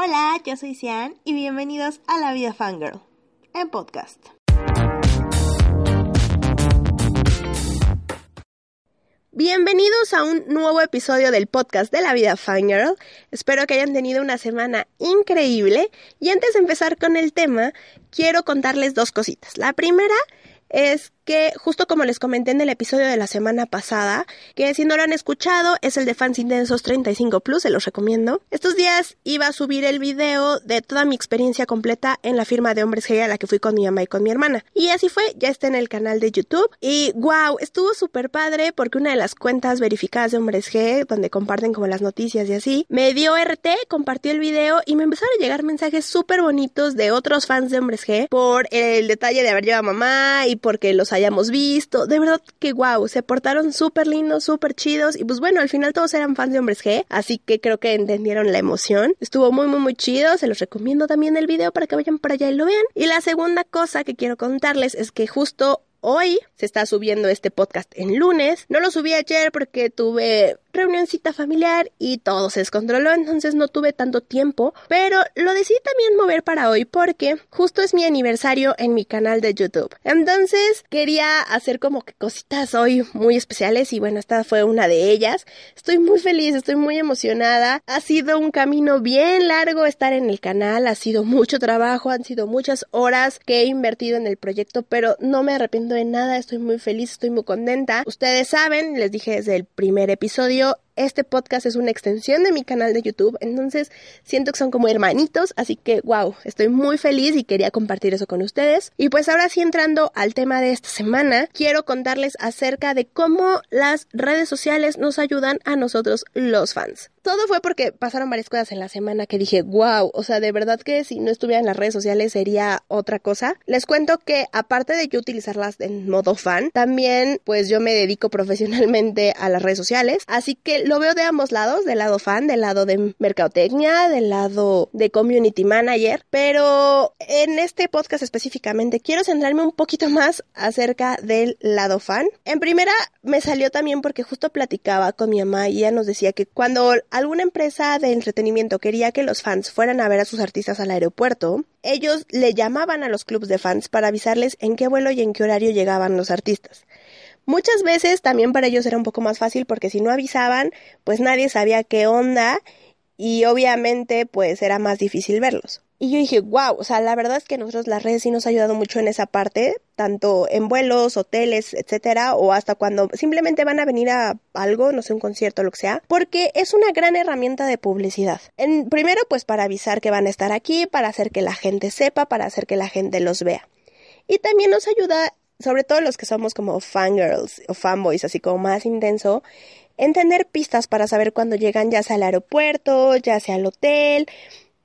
Hola, yo soy Cian y bienvenidos a La Vida Fangirl, en podcast. Bienvenidos a un nuevo episodio del podcast de La Vida Fangirl. Espero que hayan tenido una semana increíble y antes de empezar con el tema, quiero contarles dos cositas. La primera es que justo como les comenté en el episodio de la semana pasada, que si no lo han escuchado es el de Fans Intensos 35 Plus, se los recomiendo. Estos días iba a subir el video de toda mi experiencia completa en la firma de Hombres G a la que fui con mi mamá y con mi hermana. Y así fue, ya está en el canal de YouTube. Y wow, estuvo súper padre porque una de las cuentas verificadas de Hombres G, donde comparten como las noticias y así, me dio RT, compartió el video y me empezaron a llegar mensajes súper bonitos de otros fans de Hombres G por el detalle de haber llevado a mamá y porque los hayamos visto. De verdad que wow, se portaron súper lindos, súper chidos. Y pues bueno, al final todos eran fans de Hombres G, así que creo que entendieron la emoción. Estuvo muy, muy, muy chido. Se los recomiendo también el video para que vayan para allá y lo vean. Y la segunda cosa que quiero contarles es que justo hoy se está subiendo este podcast en lunes. No lo subí ayer porque tuve reunioncita familiar y todo se descontroló, entonces no tuve tanto tiempo, pero lo decidí también mover para hoy porque justo es mi aniversario en mi canal de YouTube. Entonces quería hacer como que cositas hoy muy especiales y bueno, esta fue una de ellas. Estoy muy feliz, estoy muy emocionada. Ha sido un camino bien largo estar en el canal, ha sido mucho trabajo, han sido muchas horas que he invertido en el proyecto, pero no me arrepiento de nada, estoy muy feliz, estoy muy contenta. Ustedes saben, les dije desde el primer episodio, よ。Este podcast es una extensión de mi canal de YouTube, entonces siento que son como hermanitos, así que wow, estoy muy feliz y quería compartir eso con ustedes. Y pues ahora sí entrando al tema de esta semana, quiero contarles acerca de cómo las redes sociales nos ayudan a nosotros los fans. Todo fue porque pasaron varias cosas en la semana que dije, wow, o sea, de verdad que si no estuviera en las redes sociales sería otra cosa. Les cuento que aparte de yo utilizarlas en modo fan, también pues yo me dedico profesionalmente a las redes sociales, así que lo veo de ambos lados, del lado fan, del lado de mercadotecnia, del lado de community manager, pero en este podcast específicamente quiero centrarme un poquito más acerca del lado fan. En primera me salió también porque justo platicaba con mi mamá y ella nos decía que cuando alguna empresa de entretenimiento quería que los fans fueran a ver a sus artistas al aeropuerto, ellos le llamaban a los clubs de fans para avisarles en qué vuelo y en qué horario llegaban los artistas. Muchas veces también para ellos era un poco más fácil porque si no avisaban, pues nadie sabía qué onda y obviamente pues era más difícil verlos. Y yo dije, wow, o sea, la verdad es que nosotros las redes sí nos ha ayudado mucho en esa parte, tanto en vuelos, hoteles, etcétera, o hasta cuando simplemente van a venir a algo, no sé, un concierto, lo que sea, porque es una gran herramienta de publicidad. En, primero, pues para avisar que van a estar aquí, para hacer que la gente sepa, para hacer que la gente los vea. Y también nos ayuda sobre todo los que somos como fangirls o fanboys, así como más intenso, entender pistas para saber cuándo llegan ya sea al aeropuerto, ya sea al hotel,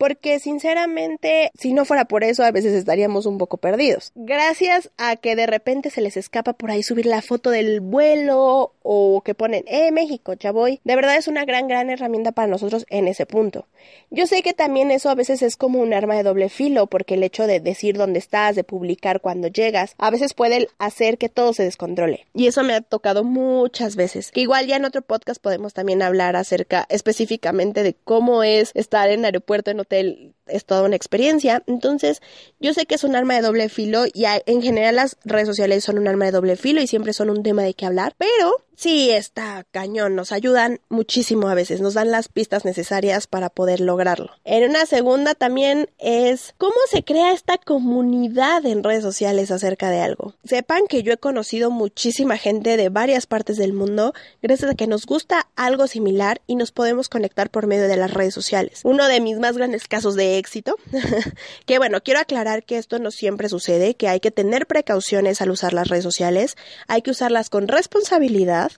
porque sinceramente, si no fuera por eso, a veces estaríamos un poco perdidos. Gracias a que de repente se les escapa por ahí subir la foto del vuelo o que ponen, eh, México, ya voy. De verdad es una gran, gran herramienta para nosotros en ese punto. Yo sé que también eso a veces es como un arma de doble filo, porque el hecho de decir dónde estás, de publicar cuando llegas, a veces puede hacer que todo se descontrole. Y eso me ha tocado muchas veces. Que igual ya en otro podcast podemos también hablar acerca específicamente de cómo es estar en aeropuerto en hotel te, es toda una experiencia. Entonces, yo sé que es un arma de doble filo y en general las redes sociales son un arma de doble filo y siempre son un tema de qué hablar, pero Sí, está cañón, nos ayudan muchísimo a veces, nos dan las pistas necesarias para poder lograrlo. En una segunda también es cómo se crea esta comunidad en redes sociales acerca de algo. Sepan que yo he conocido muchísima gente de varias partes del mundo gracias a que nos gusta algo similar y nos podemos conectar por medio de las redes sociales. Uno de mis más grandes casos de éxito, que bueno, quiero aclarar que esto no siempre sucede, que hay que tener precauciones al usar las redes sociales, hay que usarlas con responsabilidad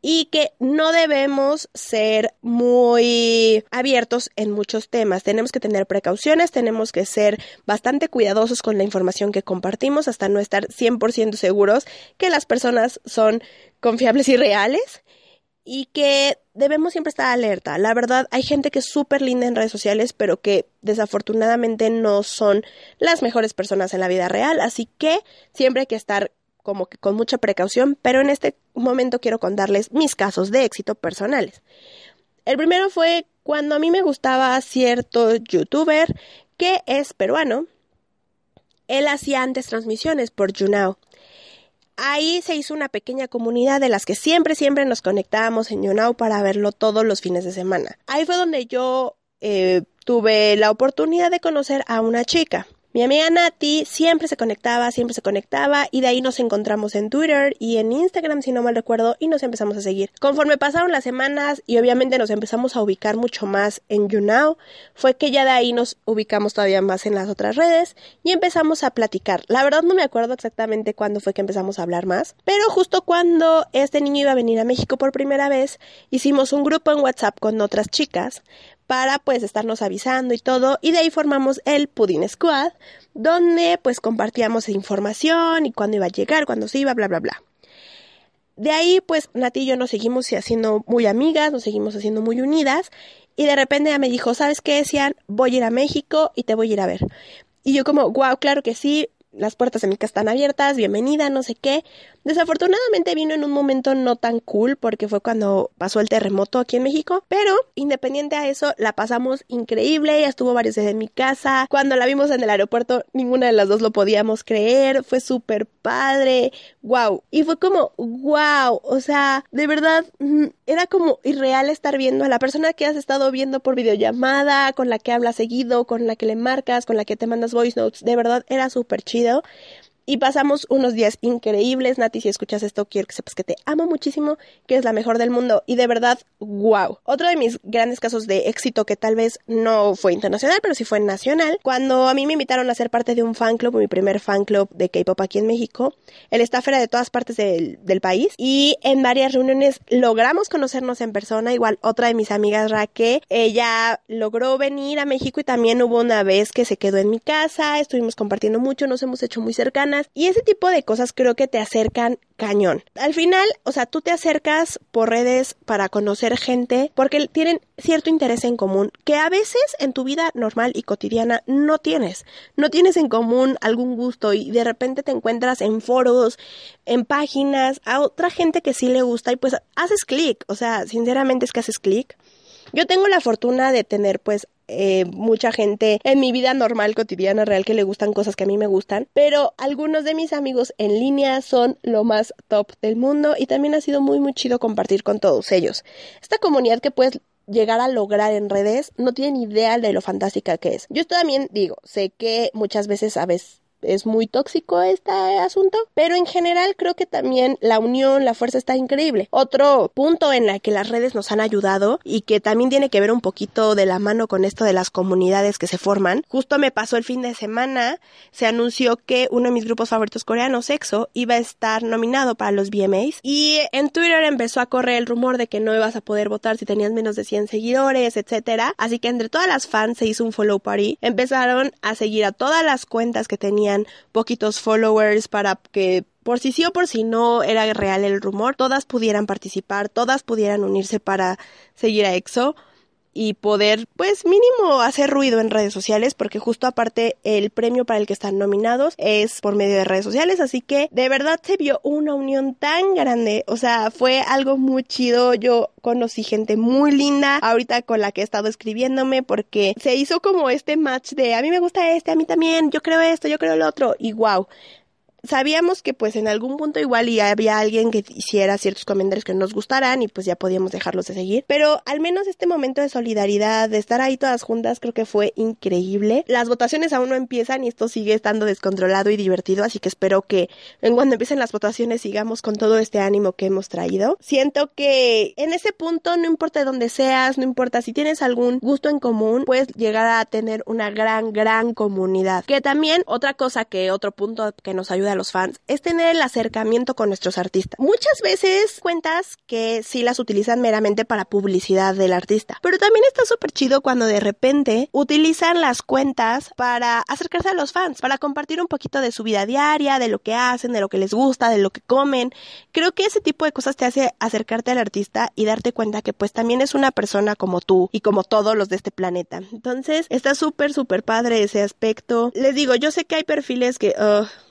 y que no debemos ser muy abiertos en muchos temas. Tenemos que tener precauciones, tenemos que ser bastante cuidadosos con la información que compartimos hasta no estar 100% seguros que las personas son confiables y reales y que debemos siempre estar alerta. La verdad, hay gente que es súper linda en redes sociales, pero que desafortunadamente no son las mejores personas en la vida real, así que siempre hay que estar como que con mucha precaución, pero en este momento quiero contarles mis casos de éxito personales. El primero fue cuando a mí me gustaba cierto youtuber que es peruano, él hacía antes transmisiones por YouNow. Ahí se hizo una pequeña comunidad de las que siempre, siempre nos conectábamos en YouNow para verlo todos los fines de semana. Ahí fue donde yo eh, tuve la oportunidad de conocer a una chica. Mi amiga Nati siempre se conectaba, siempre se conectaba y de ahí nos encontramos en Twitter y en Instagram si no mal recuerdo y nos empezamos a seguir. Conforme pasaron las semanas y obviamente nos empezamos a ubicar mucho más en YouNow, fue que ya de ahí nos ubicamos todavía más en las otras redes y empezamos a platicar. La verdad no me acuerdo exactamente cuándo fue que empezamos a hablar más, pero justo cuando este niño iba a venir a México por primera vez, hicimos un grupo en WhatsApp con otras chicas para pues estarnos avisando y todo y de ahí formamos el Pudding Squad donde pues compartíamos información y cuándo iba a llegar, cuándo se iba, bla bla bla. De ahí pues Nati y yo nos seguimos haciendo muy amigas, nos seguimos haciendo muy unidas y de repente ella me dijo, ¿sabes qué, decían Voy a ir a México y te voy a ir a ver. Y yo como, wow, claro que sí, las puertas de mi casa están abiertas, bienvenida, no sé qué. Desafortunadamente vino en un momento no tan cool porque fue cuando pasó el terremoto aquí en México, pero independiente a eso la pasamos increíble, ella estuvo varios días en mi casa. Cuando la vimos en el aeropuerto, ninguna de las dos lo podíamos creer, fue súper padre, wow. Y fue como, wow, o sea, de verdad, mm, era como irreal estar viendo a la persona que has estado viendo por videollamada, con la que hablas seguido, con la que le marcas, con la que te mandas voice notes, de verdad era súper chido y pasamos unos días increíbles. Nati, si escuchas esto, quiero que sepas que te amo muchísimo, que es la mejor del mundo y de verdad, wow. Otro de mis grandes casos de éxito que tal vez no fue internacional, pero sí fue nacional, cuando a mí me invitaron a ser parte de un fan club, mi primer fan club de K-pop aquí en México. El staff era de todas partes del, del país y en varias reuniones logramos conocernos en persona. Igual otra de mis amigas, Raque, ella logró venir a México y también hubo una vez que se quedó en mi casa, estuvimos compartiendo mucho, nos hemos hecho muy cercanas y ese tipo de cosas creo que te acercan cañón. Al final, o sea, tú te acercas por redes para conocer gente porque tienen cierto interés en común que a veces en tu vida normal y cotidiana no tienes. No tienes en común algún gusto y de repente te encuentras en foros, en páginas, a otra gente que sí le gusta y pues haces clic. O sea, sinceramente es que haces clic. Yo tengo la fortuna de tener pues eh, mucha gente en mi vida normal, cotidiana, real, que le gustan cosas que a mí me gustan, pero algunos de mis amigos en línea son lo más top del mundo y también ha sido muy, muy chido compartir con todos ellos. Esta comunidad que puedes llegar a lograr en redes no tienen idea de lo fantástica que es. Yo también digo, sé que muchas veces a veces es muy tóxico este asunto, pero en general creo que también la unión, la fuerza está increíble. Otro punto en el que las redes nos han ayudado y que también tiene que ver un poquito de la mano con esto de las comunidades que se forman. Justo me pasó el fin de semana, se anunció que uno de mis grupos favoritos coreanos, Sexo, iba a estar nominado para los VMAs y en Twitter empezó a correr el rumor de que no ibas a poder votar si tenías menos de 100 seguidores, etcétera. Así que entre todas las fans se hizo un follow party, empezaron a seguir a todas las cuentas que tenían poquitos followers para que por si sí o por si no era real el rumor, todas pudieran participar, todas pudieran unirse para seguir a EXO y poder, pues mínimo, hacer ruido en redes sociales, porque justo aparte el premio para el que están nominados es por medio de redes sociales, así que de verdad se vio una unión tan grande, o sea, fue algo muy chido, yo conocí gente muy linda ahorita con la que he estado escribiéndome, porque se hizo como este match de a mí me gusta este, a mí también, yo creo esto, yo creo el otro, y wow, sabíamos que pues en algún punto igual y había alguien que hiciera ciertos comentarios que nos gustaran y pues ya podíamos dejarlos de seguir. Pero al menos este momento de solidaridad, de estar ahí todas juntas, creo que fue increíble. Las votaciones aún no empiezan y esto sigue estando descontrolado y divertido, así que espero que en cuando empiecen las votaciones sigamos con todo este ánimo que hemos traído. Siento que en ese punto, no importa de dónde seas, no importa si tienes algún gusto en común, puedes llegar a tener una gran, gran comunidad. Que también otra cosa que otro punto que nos ayuda a los fans es tener el acercamiento con nuestros artistas. Muchas veces cuentas que sí las utilizan meramente para publicidad del artista, pero también está súper chido cuando de repente utilizan las cuentas para acercarse a los fans, para compartir un poquito de su vida diaria, de lo que hacen, de lo que les gusta, de lo que comen. Creo que ese tipo de cosas te hace acercarte al artista y darte cuenta que pues también es una persona como tú y como todos los de este planeta. Entonces está súper, súper padre ese aspecto. Les digo, yo sé que hay perfiles que,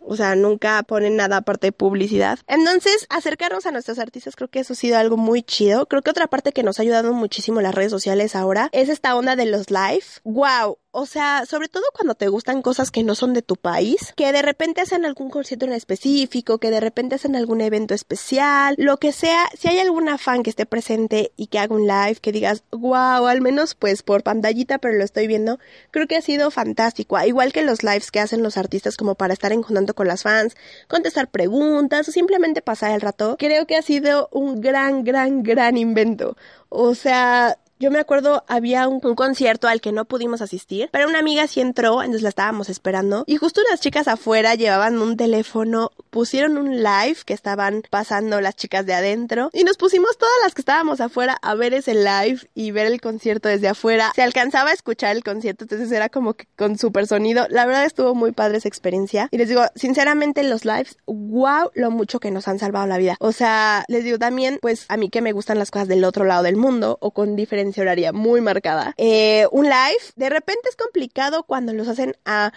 O sea, nunca ponen nada aparte de publicidad. Entonces, acercarnos a nuestros artistas creo que eso ha sido algo muy chido. Creo que otra parte que nos ha ayudado muchísimo las redes sociales ahora es esta onda de los live. ¡Wow! O sea, sobre todo cuando te gustan cosas que no son de tu país, que de repente hacen algún concierto en específico, que de repente hacen algún evento especial, lo que sea, si hay alguna fan que esté presente y que haga un live, que digas, wow, al menos pues por pantallita, pero lo estoy viendo, creo que ha sido fantástico. Igual que los lives que hacen los artistas como para estar en contacto con las fans, contestar preguntas o simplemente pasar el rato, creo que ha sido un gran, gran, gran invento. O sea, yo me acuerdo, había un, concierto al que no pudimos asistir, pero una amiga sí entró, entonces la estábamos esperando. Y justo unas chicas afuera llevaban un teléfono, pusieron un live que estaban pasando las chicas de adentro. Y nos pusimos todas las que estábamos afuera a ver ese live y ver el concierto desde afuera. Se alcanzaba a escuchar el concierto, entonces era como que con super sonido. La verdad estuvo muy padre esa experiencia. Y les digo, sinceramente, los lives, wow, lo mucho que nos han salvado la vida. O sea, les digo también, pues a mí que me gustan las cosas del otro lado del mundo o con diferentes horaria muy marcada. Eh, un live, de repente es complicado cuando los hacen a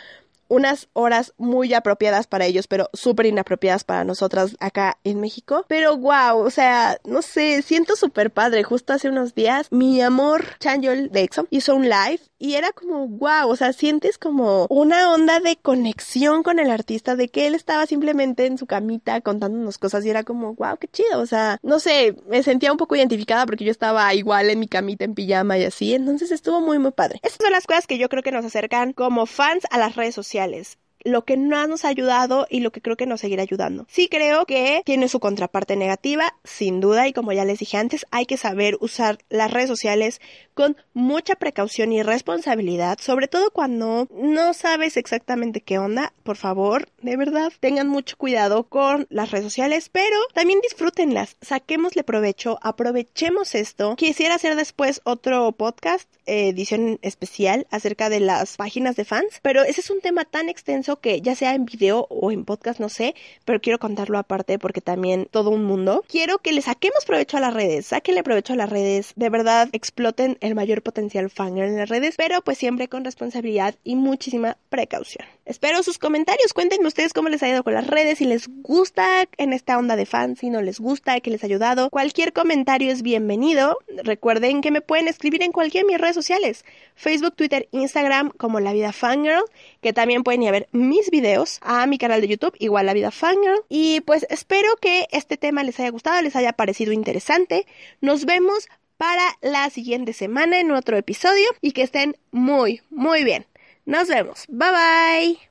unas horas muy apropiadas para ellos, pero súper inapropiadas para nosotras acá en México. Pero wow, o sea, no sé, siento súper padre. Justo hace unos días, mi amor Chanjol de Exxon hizo un live y era como wow, o sea, sientes como una onda de conexión con el artista, de que él estaba simplemente en su camita contándonos cosas y era como wow, qué chido, o sea, no sé, me sentía un poco identificada porque yo estaba igual en mi camita en pijama y así, entonces estuvo muy muy padre. Estas son las cosas que yo creo que nos acercan como fans a las redes sociales lo que no nos ha ayudado y lo que creo que nos seguirá ayudando. Sí creo que tiene su contraparte negativa, sin duda, y como ya les dije antes, hay que saber usar las redes sociales con mucha precaución y responsabilidad, sobre todo cuando no sabes exactamente qué onda. Por favor, de verdad, tengan mucho cuidado con las redes sociales, pero también disfrútenlas, saquémosle provecho, aprovechemos esto. Quisiera hacer después otro podcast, edición especial acerca de las páginas de fans, pero ese es un tema tan extenso que ya sea en video o en podcast, no sé, pero quiero contarlo aparte porque también todo un mundo. Quiero que le saquemos provecho a las redes, sáquenle provecho a las redes, de verdad exploten el mayor potencial fan en las redes, pero pues siempre con responsabilidad y muchísima precaución. Espero sus comentarios, cuéntenme ustedes cómo les ha ido con las redes, si les gusta en esta onda de fans, si no les gusta, que les ha ayudado. Cualquier comentario es bienvenido. Recuerden que me pueden escribir en cualquiera de mis redes sociales, Facebook, Twitter, Instagram como La Vida Fangirl, que también pueden ir a ver mis videos a mi canal de YouTube, igual La Vida Fangirl. Y pues espero que este tema les haya gustado, les haya parecido interesante. Nos vemos para la siguiente semana en otro episodio y que estén muy, muy bien. Nos vemos. Bye bye.